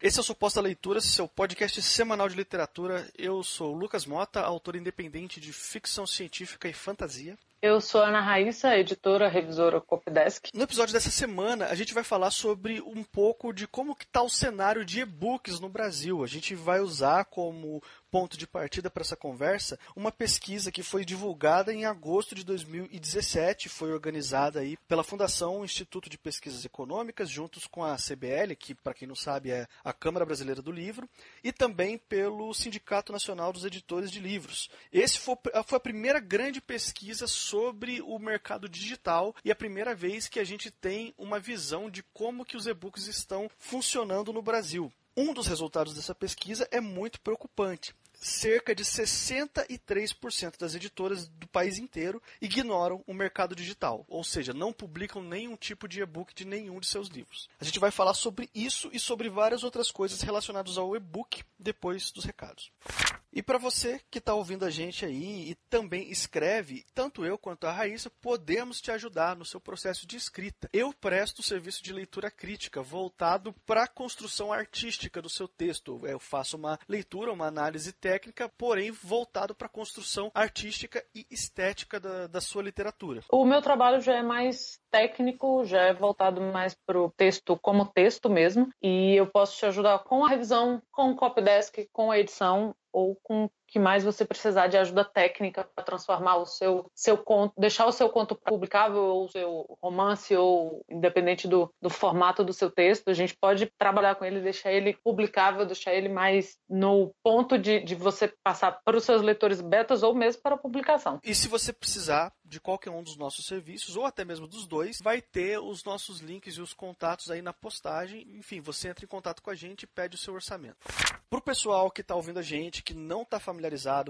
Esse é o Suposta Leitura, seu podcast semanal de literatura. Eu sou Lucas Mota, autor independente de ficção científica e fantasia. Eu sou Ana Raíssa, editora, revisora Copdesk. No episódio dessa semana, a gente vai falar sobre um pouco de como que está o cenário de e-books no Brasil. A gente vai usar como ponto de partida para essa conversa uma pesquisa que foi divulgada em agosto de 2017, foi organizada aí pela Fundação Instituto de Pesquisas Econômicas, juntos com a CBL, que para quem não sabe é a Câmara Brasileira do Livro, e também pelo Sindicato Nacional dos Editores de Livros. Esse foi, foi a primeira grande pesquisa sobre o mercado digital e a primeira vez que a gente tem uma visão de como que os e-books estão funcionando no Brasil. Um dos resultados dessa pesquisa é muito preocupante. Cerca de 63% das editoras do país inteiro ignoram o mercado digital, ou seja, não publicam nenhum tipo de e-book de nenhum de seus livros. A gente vai falar sobre isso e sobre várias outras coisas relacionadas ao e-book depois dos recados. E para você que está ouvindo a gente aí e também escreve, tanto eu quanto a Raíssa podemos te ajudar no seu processo de escrita. Eu presto serviço de leitura crítica voltado para a construção artística do seu texto. Eu faço uma leitura, uma análise técnica, porém voltado para a construção artística e estética da, da sua literatura. O meu trabalho já é mais técnico, já é voltado mais para o texto como texto mesmo, e eu posso te ajudar com a revisão, com o copydesk, com a edição ou com que mais você precisar de ajuda técnica para transformar o seu, seu conto, deixar o seu conto publicável ou o seu romance ou independente do, do formato do seu texto, a gente pode trabalhar com ele, deixar ele publicável, deixar ele mais no ponto de, de você passar para os seus leitores betas ou mesmo para a publicação. E se você precisar de qualquer um dos nossos serviços ou até mesmo dos dois, vai ter os nossos links e os contatos aí na postagem. Enfim, você entra em contato com a gente e pede o seu orçamento. Para o pessoal que está ouvindo a gente, que não está familiarizado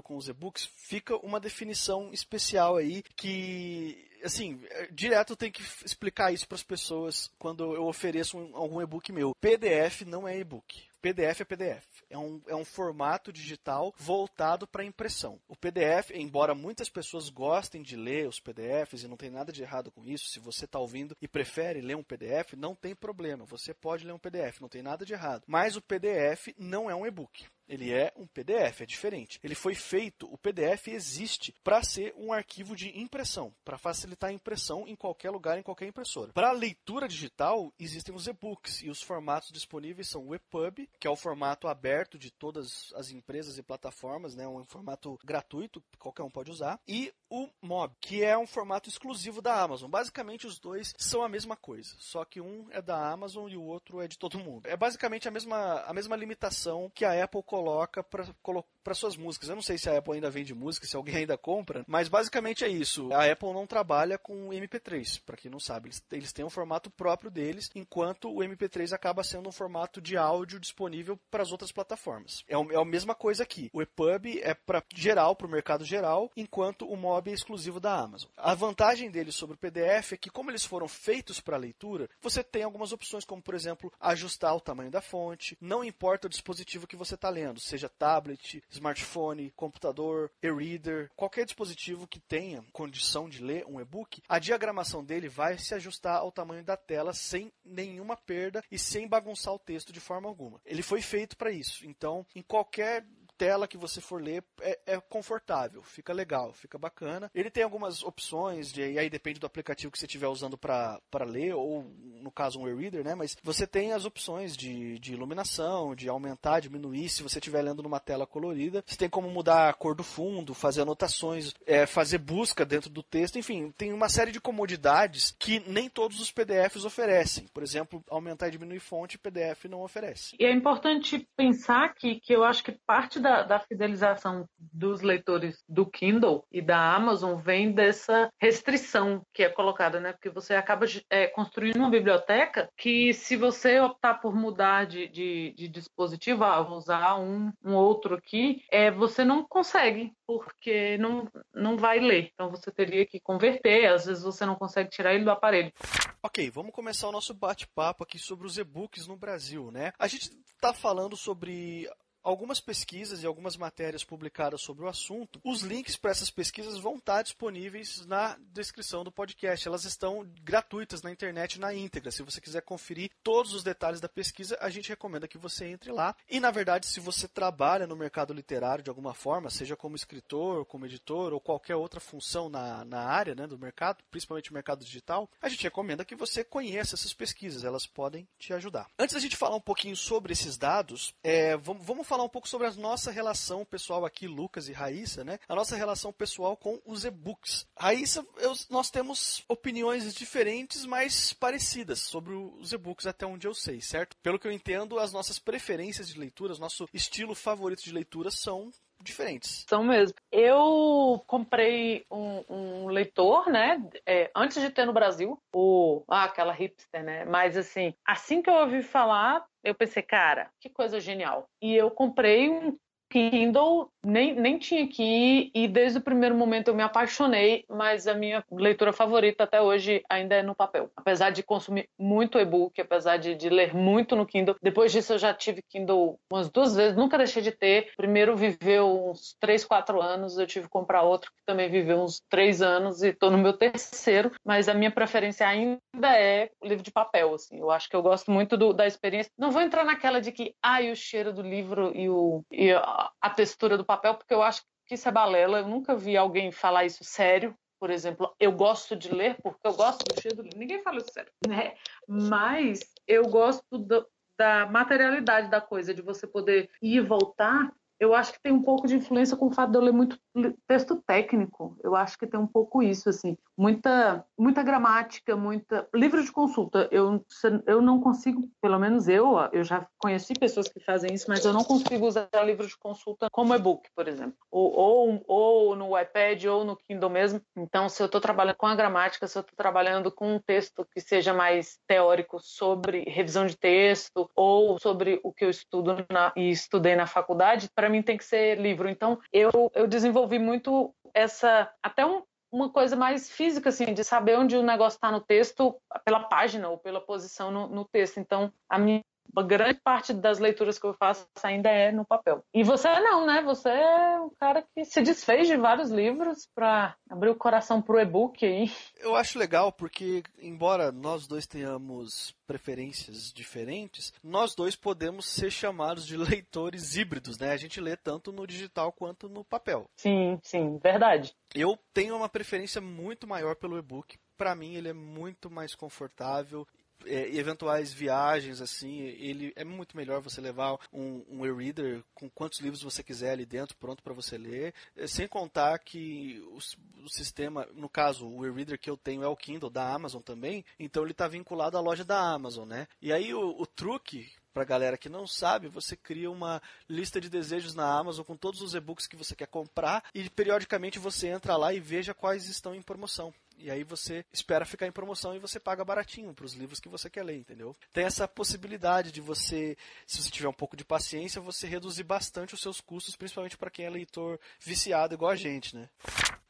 com os e-books, fica uma definição especial aí que assim, direto tem que explicar isso para as pessoas quando eu ofereço um, algum e-book meu. PDF não é e-book. PDF é PDF. É um, é um formato digital voltado para impressão. O PDF, embora muitas pessoas gostem de ler os PDFs e não tem nada de errado com isso, se você está ouvindo e prefere ler um PDF, não tem problema. Você pode ler um PDF, não tem nada de errado. Mas o PDF não é um e-book. Ele é um PDF, é diferente. Ele foi feito, o PDF existe para ser um arquivo de impressão, para facilitar a impressão em qualquer lugar, em qualquer impressora. Para leitura digital, existem os e-books e os formatos disponíveis são o EPUB, que é o formato aberto de todas as empresas e plataformas, né, um formato gratuito, qualquer um pode usar, e o MOB, que é um formato exclusivo da Amazon. Basicamente os dois são a mesma coisa, só que um é da Amazon e o outro é de todo mundo. É basicamente a mesma, a mesma limitação que a Apple coloca para suas músicas. Eu não sei se a Apple ainda vende música, se alguém ainda compra, mas basicamente é isso. A Apple não trabalha com MP3, para quem não sabe. Eles, eles têm um formato próprio deles, enquanto o MP3 acaba sendo um formato de áudio disponível para as outras plataformas. É, é a mesma coisa aqui. O EPUB é para geral, para o mercado geral, enquanto o MOB é exclusivo da Amazon. A vantagem deles sobre o PDF é que, como eles foram feitos para leitura, você tem algumas opções, como por exemplo, ajustar o tamanho da fonte, não importa o dispositivo que você está lendo, seja tablet, smartphone, computador, e-reader, qualquer dispositivo que tenha condição de ler um e-book, a diagramação dele vai se ajustar ao tamanho da tela sem nenhuma perda e sem bagunçar o texto de forma alguma. Ele foi feito para isso. Então, em qualquer tela que você for ler é, é, confortável, fica legal, fica bacana. Ele tem algumas opções, de, e aí depende do aplicativo que você estiver usando para ler, ou no caso um e-reader, né? Mas você tem as opções de, de iluminação, de aumentar, diminuir, se você estiver lendo numa tela colorida. Você tem como mudar a cor do fundo, fazer anotações, é, fazer busca dentro do texto, enfim, tem uma série de comodidades que nem todos os PDFs oferecem. Por exemplo, aumentar e diminuir fonte, PDF não oferece. E é importante pensar que, que eu acho que parte da da, da fidelização dos leitores do Kindle e da Amazon vem dessa restrição que é colocada, né? Porque você acaba é, construindo uma biblioteca que, se você optar por mudar de, de, de dispositivo, ah, vou usar um, um outro aqui, é, você não consegue, porque não, não vai ler. Então você teria que converter, às vezes você não consegue tirar ele do aparelho. Ok, vamos começar o nosso bate-papo aqui sobre os e-books no Brasil, né? A gente está falando sobre algumas pesquisas e algumas matérias publicadas sobre o assunto. Os links para essas pesquisas vão estar disponíveis na descrição do podcast. Elas estão gratuitas na internet na íntegra. Se você quiser conferir todos os detalhes da pesquisa, a gente recomenda que você entre lá. E na verdade, se você trabalha no mercado literário de alguma forma, seja como escritor, como editor ou qualquer outra função na, na área né, do mercado, principalmente o mercado digital, a gente recomenda que você conheça essas pesquisas. Elas podem te ajudar. Antes da gente falar um pouquinho sobre esses dados, é, vamos, vamos falar um pouco sobre a nossa relação pessoal aqui, Lucas e Raíssa, né? A nossa relação pessoal com os e-books. Raíssa, eu, nós temos opiniões diferentes, mas parecidas sobre os e-books até onde eu sei, certo? Pelo que eu entendo, as nossas preferências de leitura, nosso estilo favorito de leitura são diferentes. São mesmo. Eu comprei um, um leitor, né? É, antes de ter no Brasil, o ah, aquela hipster, né? Mas assim, assim que eu ouvi falar, eu pensei, cara, que coisa genial. E eu comprei um Kindle nem, nem tinha aqui e desde o primeiro momento eu me apaixonei, mas a minha leitura favorita até hoje ainda é no papel. Apesar de consumir muito e-book, apesar de, de ler muito no Kindle, depois disso eu já tive Kindle umas duas vezes, nunca deixei de ter. Primeiro viveu uns 3, 4 anos, eu tive que comprar outro que também viveu uns 3 anos e estou no meu terceiro, mas a minha preferência ainda é o livro de papel, assim. Eu acho que eu gosto muito do, da experiência. Não vou entrar naquela de que, ai, ah, o cheiro do livro e, o, e a textura do papel, porque eu acho que isso é balela. Eu nunca vi alguém falar isso sério. Por exemplo, eu gosto de ler porque eu gosto do cheiro do livro. Ninguém fala isso sério, né? Mas eu gosto do, da materialidade da coisa, de você poder ir e voltar eu acho que tem um pouco de influência com o fato de eu ler muito texto técnico. Eu acho que tem um pouco isso, assim. Muita, muita gramática, muita... Livro de consulta, eu, eu não consigo, pelo menos eu, eu já conheci pessoas que fazem isso, mas eu não consigo usar livro de consulta como e-book, por exemplo. Ou, ou, ou no iPad ou no Kindle mesmo. Então, se eu estou trabalhando com a gramática, se eu estou trabalhando com um texto que seja mais teórico sobre revisão de texto ou sobre o que eu estudo na, e estudei na faculdade, para para mim tem que ser livro. Então, eu, eu desenvolvi muito essa, até um, uma coisa mais física, assim, de saber onde o negócio está no texto, pela página ou pela posição no, no texto. Então, a minha uma grande parte das leituras que eu faço ainda é no papel. E você não, né? Você é um cara que se desfez de vários livros para abrir o coração pro e-book aí. Eu acho legal porque, embora nós dois tenhamos preferências diferentes, nós dois podemos ser chamados de leitores híbridos, né? A gente lê tanto no digital quanto no papel. Sim, sim, verdade. Eu tenho uma preferência muito maior pelo e-book para mim ele é muito mais confortável é, eventuais viagens, assim, ele é muito melhor você levar um, um e-reader com quantos livros você quiser ali dentro, pronto para você ler. É, sem contar que o, o sistema, no caso, o e-reader que eu tenho é o Kindle da Amazon também, então ele está vinculado à loja da Amazon, né? E aí o, o truque para galera que não sabe, você cria uma lista de desejos na Amazon com todos os e-books que você quer comprar e periodicamente você entra lá e veja quais estão em promoção. E aí você espera ficar em promoção e você paga baratinho para os livros que você quer ler, entendeu? Tem essa possibilidade de você, se você tiver um pouco de paciência, você reduzir bastante os seus custos, principalmente para quem é leitor viciado igual a gente, né?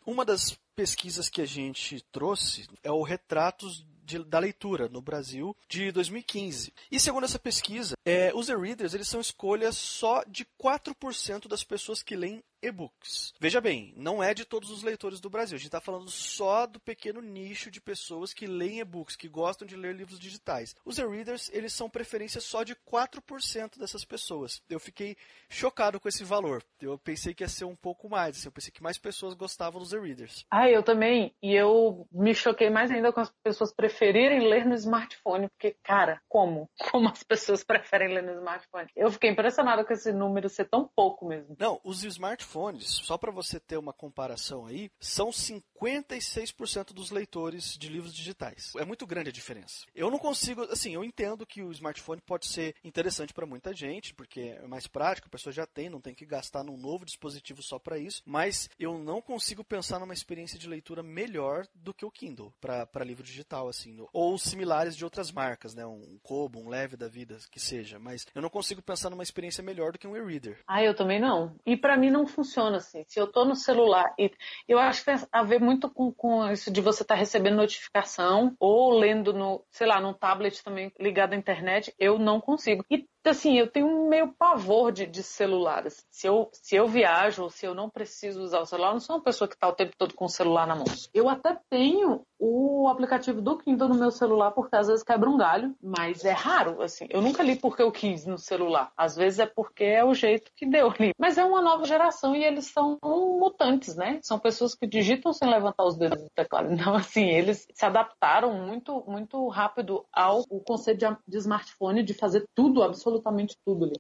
Uma das pesquisas que a gente trouxe é o Retratos de, da leitura no Brasil de 2015. E segundo essa pesquisa, é, os e-readers eles são escolhas só de 4% das pessoas que leem e-books. Veja bem, não é de todos os leitores do Brasil. A gente está falando só do pequeno nicho de pessoas que leem e-books, que gostam de ler livros digitais. Os e-readers, eles são preferência só de 4% dessas pessoas. Eu fiquei chocado com esse valor. Eu pensei que ia ser um pouco mais. Assim, eu pensei que mais pessoas gostavam dos e-readers. Ah, eu também. E eu me choquei mais ainda com as pessoas preferirem ler no smartphone, porque, cara, como? Como as pessoas preferem ler no smartphone? Eu fiquei impressionada com esse número ser tão pouco mesmo. Não, os smartphones smartphones, só para você ter uma comparação aí, são 56% dos leitores de livros digitais. É muito grande a diferença. Eu não consigo, assim, eu entendo que o smartphone pode ser interessante para muita gente, porque é mais prático, a pessoa já tem, não tem que gastar num novo dispositivo só para isso, mas eu não consigo pensar numa experiência de leitura melhor do que o Kindle para livro digital, assim, ou similares de outras marcas, né, um Kobo, um Leve da vida, que seja, mas eu não consigo pensar numa experiência melhor do que um e-reader. Ah, eu também não. E para mim não funciona assim. Se eu estou no celular, e eu acho que tem a ver muito com, com isso de você estar tá recebendo notificação ou lendo no, sei lá, num tablet também ligado à internet, eu não consigo. E assim, eu tenho meio pavor de, de celulares. Se eu, se eu viajo ou se eu não preciso usar o celular, eu não sou uma pessoa que está o tempo todo com o celular na mão. Eu até tenho o aplicativo do Kindle no meu celular porque às vezes quebra um galho, mas é raro, assim. Eu nunca li porque eu quis no celular. Às vezes é porque é o jeito que deu ali. Mas é uma nova geração e eles são mutantes, né? São pessoas que digitam sem levantar os dedos do teclado. Então, assim, eles se adaptaram muito, muito rápido ao conceito de, de smartphone de fazer tudo, absolutamente tudo ali.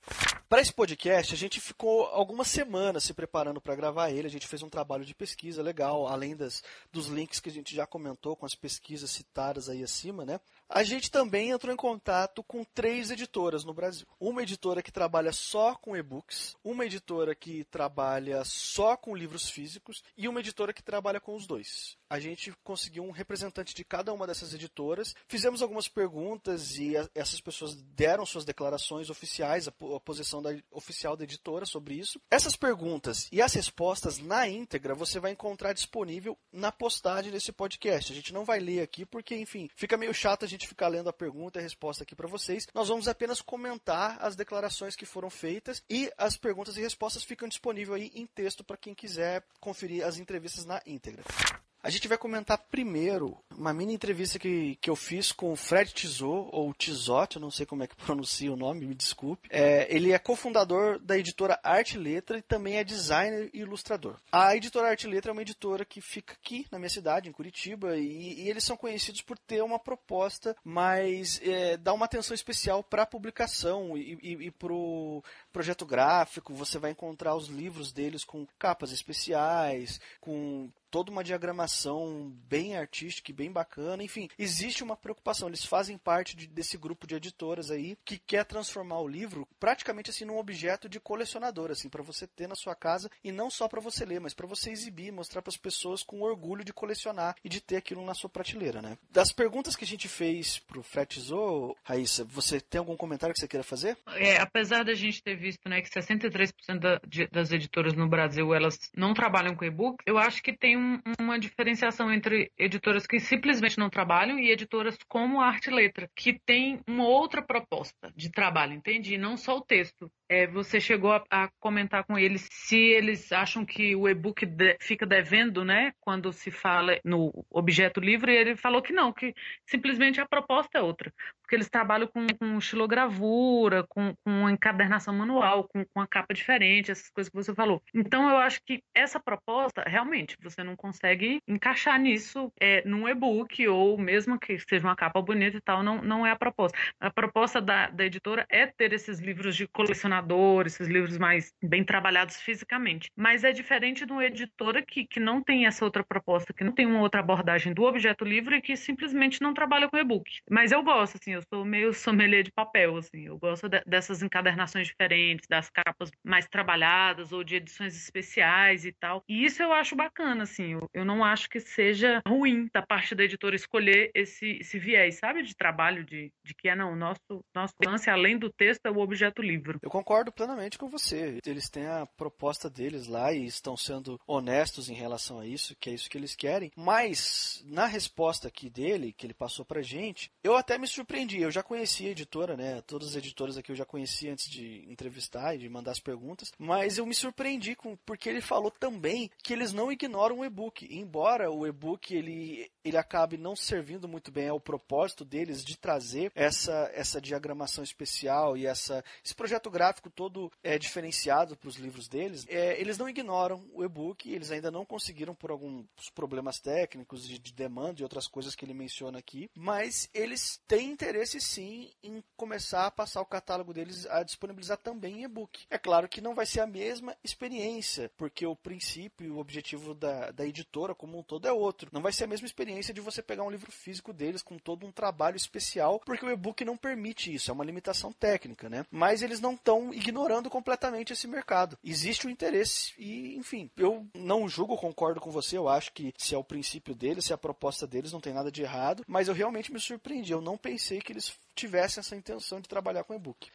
Para esse podcast, a gente ficou algumas semanas se preparando para gravar ele. A gente fez um trabalho de pesquisa legal, além das, dos links que a gente já comentou com as pesquisas citadas aí acima, né? A gente também entrou em contato com três editoras no Brasil. Uma editora que trabalha só com e-books, uma editora que trabalha só com livros físicos e uma editora que trabalha com os dois. A gente conseguiu um representante de cada uma dessas editoras, fizemos algumas perguntas e essas pessoas deram suas declarações oficiais, a, posição da, oficial da editora sobre isso. Essas perguntas e as respostas na íntegra você vai encontrar disponível na postagem desse podcast. A gente não vai ler aqui porque, enfim, fica meio chato a gente gente ficar lendo a pergunta e a resposta aqui para vocês. Nós vamos apenas comentar as declarações que foram feitas e as perguntas e respostas ficam disponíveis aí em texto para quem quiser conferir as entrevistas na íntegra. A gente vai comentar primeiro uma mini entrevista que, que eu fiz com o Fred Tizot, ou Tizotti, eu não sei como é que pronuncia o nome, me desculpe. É, ele é cofundador da editora Arte Letra e também é designer e ilustrador. A editora Arte Letra é uma editora que fica aqui na minha cidade, em Curitiba, e, e eles são conhecidos por ter uma proposta mais. É, dar uma atenção especial para a publicação e, e, e projeto gráfico. Você vai encontrar os livros deles com capas especiais, com toda uma diagramação bem artística e bem bacana. Enfim, existe uma preocupação. Eles fazem parte de, desse grupo de editoras aí que quer transformar o livro praticamente assim num objeto de colecionador, assim, para você ter na sua casa e não só para você ler, mas para você exibir, mostrar para as pessoas com orgulho de colecionar e de ter aquilo na sua prateleira, né? Das perguntas que a gente fez pro Fretizou, Raíssa, você tem algum comentário que você queira fazer? É, apesar da gente ter visto, né, que 63% da, de, das editoras no Brasil elas não trabalham com e-book, eu acho que tem um, uma diferenciação entre editoras que simplesmente não trabalham e editoras como a Arte Letra, que tem uma outra proposta de trabalho, entende? E não só o texto. É, você chegou a, a, comentar com eles se eles acham que o e-book de, fica devendo, né, quando se fala no objeto livre, ele falou que não, que simplesmente a proposta é outra porque eles trabalham com, com estilogravura, com, com encadernação manual, com, com a capa diferente, essas coisas que você falou. Então, eu acho que essa proposta, realmente, você não consegue encaixar nisso é, num e-book, ou mesmo que seja uma capa bonita e tal, não, não é a proposta. A proposta da, da editora é ter esses livros de colecionador, esses livros mais bem trabalhados fisicamente. Mas é diferente de uma editora que, que não tem essa outra proposta, que não tem uma outra abordagem do objeto livre e que simplesmente não trabalha com e-book. Mas eu gosto, assim, eu sou meio sommelier de papel, assim. Eu gosto de, dessas encadernações diferentes, das capas mais trabalhadas ou de edições especiais e tal. E isso eu acho bacana, assim. Eu, eu não acho que seja ruim da parte da editora escolher esse, esse viés, sabe? De trabalho, de, de que é, não, nosso, nosso lance, além do texto, é o objeto livro. Eu concordo plenamente com você. Eles têm a proposta deles lá e estão sendo honestos em relação a isso, que é isso que eles querem. Mas, na resposta aqui dele, que ele passou pra gente, eu até me surpreendi entendi. Eu já conhecia a editora, né? Todas as editoras aqui eu já conhecia antes de entrevistar e de mandar as perguntas. Mas eu me surpreendi com porque ele falou também que eles não ignoram o e-book. Embora o e-book ele, ele acabe não servindo muito bem ao propósito deles de trazer essa, essa diagramação especial e essa, esse projeto gráfico todo é diferenciado para os livros deles, é, eles não ignoram o e-book. Eles ainda não conseguiram por alguns problemas técnicos de, de demanda e outras coisas que ele menciona aqui. Mas eles têm interesse interesse sim em começar a passar o catálogo deles a disponibilizar também em e-book. É claro que não vai ser a mesma experiência, porque o princípio e o objetivo da, da editora como um todo é outro. Não vai ser a mesma experiência de você pegar um livro físico deles com todo um trabalho especial, porque o e-book não permite isso, é uma limitação técnica, né? Mas eles não estão ignorando completamente esse mercado. Existe o um interesse e, enfim, eu não julgo, concordo com você, eu acho que se é o princípio deles, se é a proposta deles, não tem nada de errado, mas eu realmente me surpreendi. Eu não pensei que eles tivessem essa intenção de trabalhar com e-book.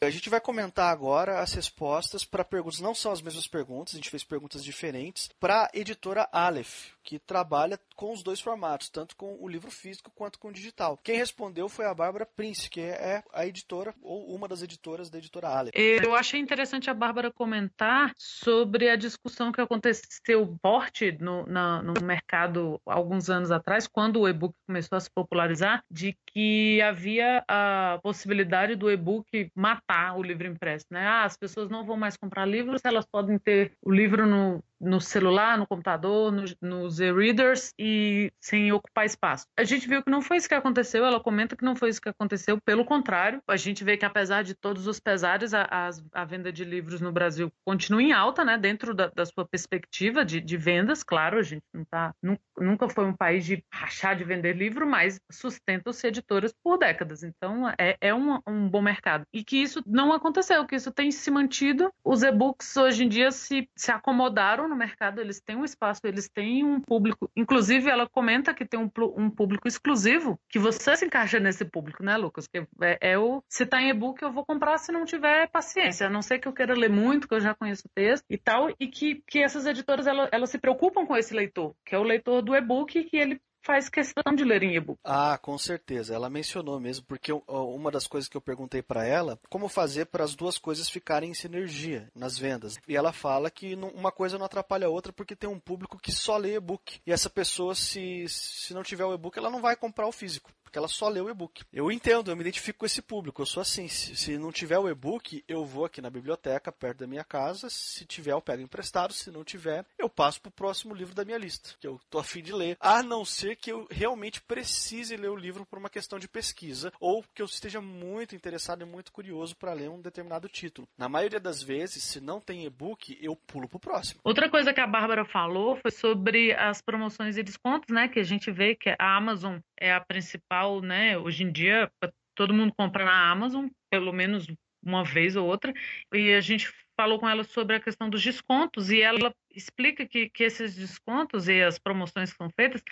A gente vai comentar agora as respostas para perguntas, não são as mesmas perguntas, a gente fez perguntas diferentes, para a editora Aleph, que trabalha com os dois formatos, tanto com o livro físico quanto com o digital. Quem respondeu foi a Bárbara Prince, que é a editora ou uma das editoras da editora Aleph. Eu achei interessante a Bárbara comentar sobre a discussão que aconteceu forte no, na, no mercado alguns anos atrás, quando o e-book começou a se popularizar, de que havia a possibilidade do e-book matar o livro impresso, né? Ah, as pessoas não vão mais comprar livros, elas podem ter o livro no, no celular, no computador, nos no e-readers e sem ocupar espaço. A gente viu que não foi isso que aconteceu, ela comenta que não foi isso que aconteceu, pelo contrário, a gente vê que apesar de todos os pesares, a, a, a venda de livros no Brasil continua em alta, né? Dentro da, da sua perspectiva de, de, vendas, claro, a gente não tá, nunca foi um país de rachar de vender livro, mas sustenta-se editoras por décadas, então é, é um, um bom mercado. E que isso não aconteceu, que isso tem se mantido. Os e-books hoje em dia se, se acomodaram no mercado, eles têm um espaço, eles têm um público. Inclusive, ela comenta que tem um, um público exclusivo, que você se encaixa nesse público, né, Lucas? Que é, é o se tá em e-book, eu vou comprar se não tiver paciência. A não ser que eu queira ler muito, que eu já conheço o texto e tal, e que, que essas editoras elas, elas se preocupam com esse leitor, que é o leitor do e-book, que ele faz questão de ler em e-book. Ah, com certeza. Ela mencionou mesmo, porque uma das coisas que eu perguntei para ela, como fazer para as duas coisas ficarem em sinergia nas vendas. E ela fala que uma coisa não atrapalha a outra porque tem um público que só lê e-book. E essa pessoa, se, se não tiver o e-book, ela não vai comprar o físico porque ela só lê o e-book. Eu entendo, eu me identifico com esse público. Eu sou assim. Se, se não tiver o e-book, eu vou aqui na biblioteca, perto da minha casa. Se tiver, eu pego emprestado. Se não tiver, eu passo para o próximo livro da minha lista, que eu tô afim de ler. A não ser que eu realmente precise ler o livro por uma questão de pesquisa ou que eu esteja muito interessado e muito curioso para ler um determinado título. Na maioria das vezes, se não tem e-book, eu pulo para o próximo. Outra coisa que a Bárbara falou foi sobre as promoções e descontos, né? Que a gente vê que a Amazon é a principal, né? Hoje em dia, todo mundo compra na Amazon, pelo menos uma vez ou outra, e a gente falou com ela sobre a questão dos descontos e ela explica que, que esses descontos e as promoções que são feitas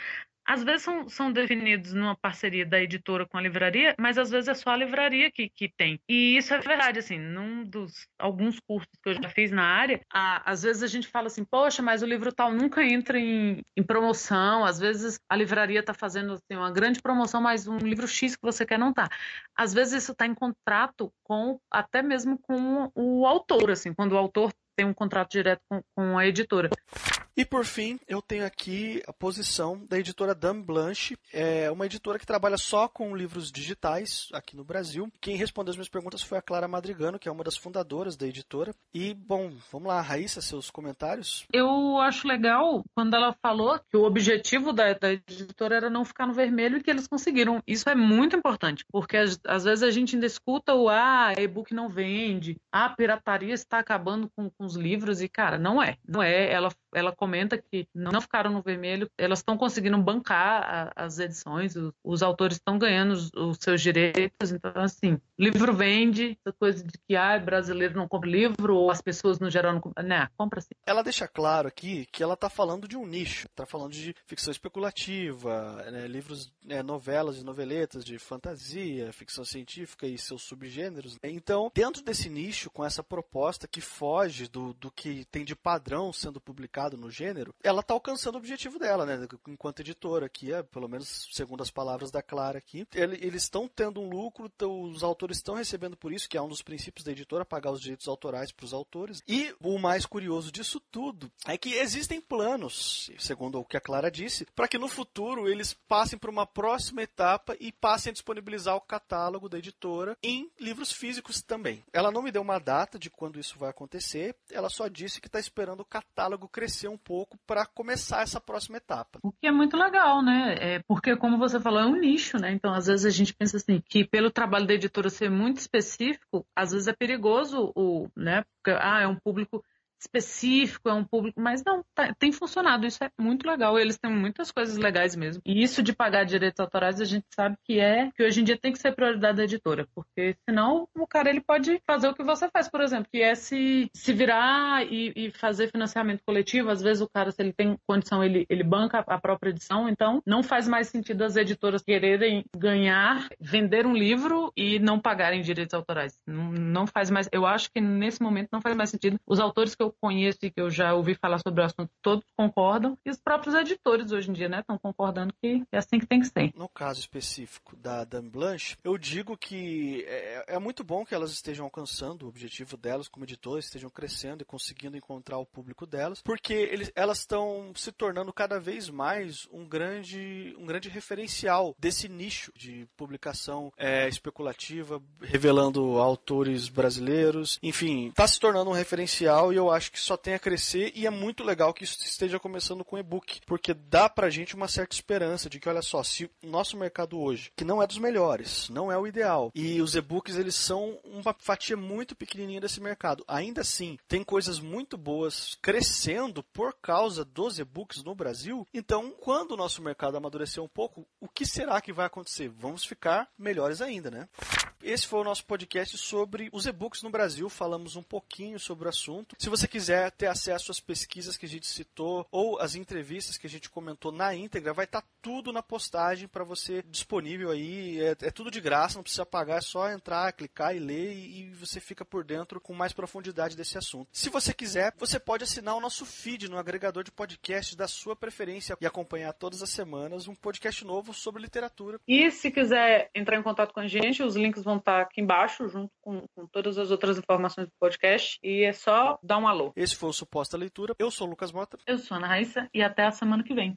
às vezes são, são definidos numa parceria da editora com a livraria, mas às vezes é só a livraria que, que tem. E isso é verdade, assim, num dos alguns cursos que eu já fiz na área, a, às vezes a gente fala assim, poxa, mas o livro tal nunca entra em, em promoção, às vezes a livraria está fazendo assim, uma grande promoção, mas um livro X que você quer não tá. Às vezes isso está em contrato com, até mesmo com o autor, assim, quando o autor tem um contrato direto com, com a editora. E por fim, eu tenho aqui a posição da editora Dame Blanche, é uma editora que trabalha só com livros digitais aqui no Brasil. Quem respondeu as minhas perguntas foi a Clara Madrigano, que é uma das fundadoras da editora. E, bom, vamos lá, Raíssa, seus comentários? Eu acho legal quando ela falou que o objetivo da, da editora era não ficar no vermelho e que eles conseguiram. Isso é muito importante, porque às, às vezes a gente ainda escuta o ah, e-book não vende, ah, a pirataria está acabando com, com os livros, e, cara, não é. Não é. Ela, ela comenta que não ficaram no vermelho, elas estão conseguindo bancar a, as edições, os, os autores estão ganhando os, os, seus direitos, então assim, livro vende, essa coisa de que ah, brasileiro não compra livro, ou as pessoas no geral não compram, né, compra sim. Ela deixa claro aqui que ela está falando de um nicho, está falando de ficção especulativa, né, livros, né, novelas e noveletas de fantasia, ficção científica e seus subgêneros. Então, dentro desse nicho, com essa proposta que foge do, do que tem de padrão sendo publicado no gênero, ela está alcançando o objetivo dela, né? Enquanto editora aqui, é, pelo menos segundo as palavras da Clara aqui, eles estão tendo um lucro, os autores estão recebendo por isso, que é um dos princípios da editora, pagar os direitos autorais para os autores. E o mais curioso disso tudo é que existem planos, segundo o que a Clara disse, para que no futuro eles passem para uma próxima etapa e passem a disponibilizar o catálogo da editora em livros físicos também. Ela não me deu uma data de quando isso vai acontecer, ela só disse que está esperando o catálogo crescer um pouco para começar essa próxima etapa. O que é muito legal, né? É porque, como você falou, é um nicho, né? Então, às vezes a gente pensa assim, que pelo trabalho da editora ser muito específico, às vezes é perigoso o, né? Porque, ah, é um público específico, é um público, mas não, tá, tem funcionado, isso é muito legal. Eles têm muitas coisas legais mesmo. E isso de pagar direitos autorais, a gente sabe que é que hoje em dia tem que ser prioridade da editora, porque senão o cara ele pode fazer o que você faz, por exemplo, que é se, se virar e, e fazer financiamento coletivo. Às vezes o cara, se ele tem condição, ele, ele banca a própria edição, então não faz mais sentido as editoras quererem ganhar, vender um livro e não pagarem direitos autorais. Não, não faz mais. Eu acho que nesse momento não faz mais sentido. Os autores que eu conheço e que eu já ouvi falar sobre o assunto, todos concordam, e os próprios editores hoje em dia, né, estão concordando que é assim que tem que ser. No caso específico da Dame Blanche, eu digo que é, é muito bom que elas estejam alcançando o objetivo delas como editoras, estejam crescendo e conseguindo encontrar o público delas, porque eles, elas estão se tornando cada vez mais um grande, um grande referencial desse nicho de publicação é, especulativa, revelando autores brasileiros, enfim, está se tornando um referencial e eu acho que só tem a crescer e é muito legal que isso esteja começando com e-book, porque dá pra gente uma certa esperança de que, olha só, se o nosso mercado hoje, que não é dos melhores, não é o ideal, e os e-books eles são uma fatia muito pequenininha desse mercado, ainda assim, tem coisas muito boas crescendo por causa dos e-books no Brasil, então, quando o nosso mercado amadurecer um pouco, o que será que vai acontecer? Vamos ficar melhores ainda, né? Esse foi o nosso podcast sobre os e-books no Brasil. Falamos um pouquinho sobre o assunto. Se você quiser ter acesso às pesquisas que a gente citou ou às entrevistas que a gente comentou na íntegra, vai estar tudo na postagem para você disponível aí. É, é, tudo de graça, não precisa pagar, é só entrar, clicar e ler e, e você fica por dentro com mais profundidade desse assunto. Se você quiser, você pode assinar o nosso feed no agregador de podcast da sua preferência e acompanhar todas as semanas um podcast novo sobre literatura. E se quiser entrar em contato com a gente, os links vão vão estar aqui embaixo, junto com, com todas as outras informações do podcast. E é só dar um alô. Esse foi o Suposta Leitura. Eu sou o Lucas Mota. Eu sou a Ana Raíssa e até a semana que vem.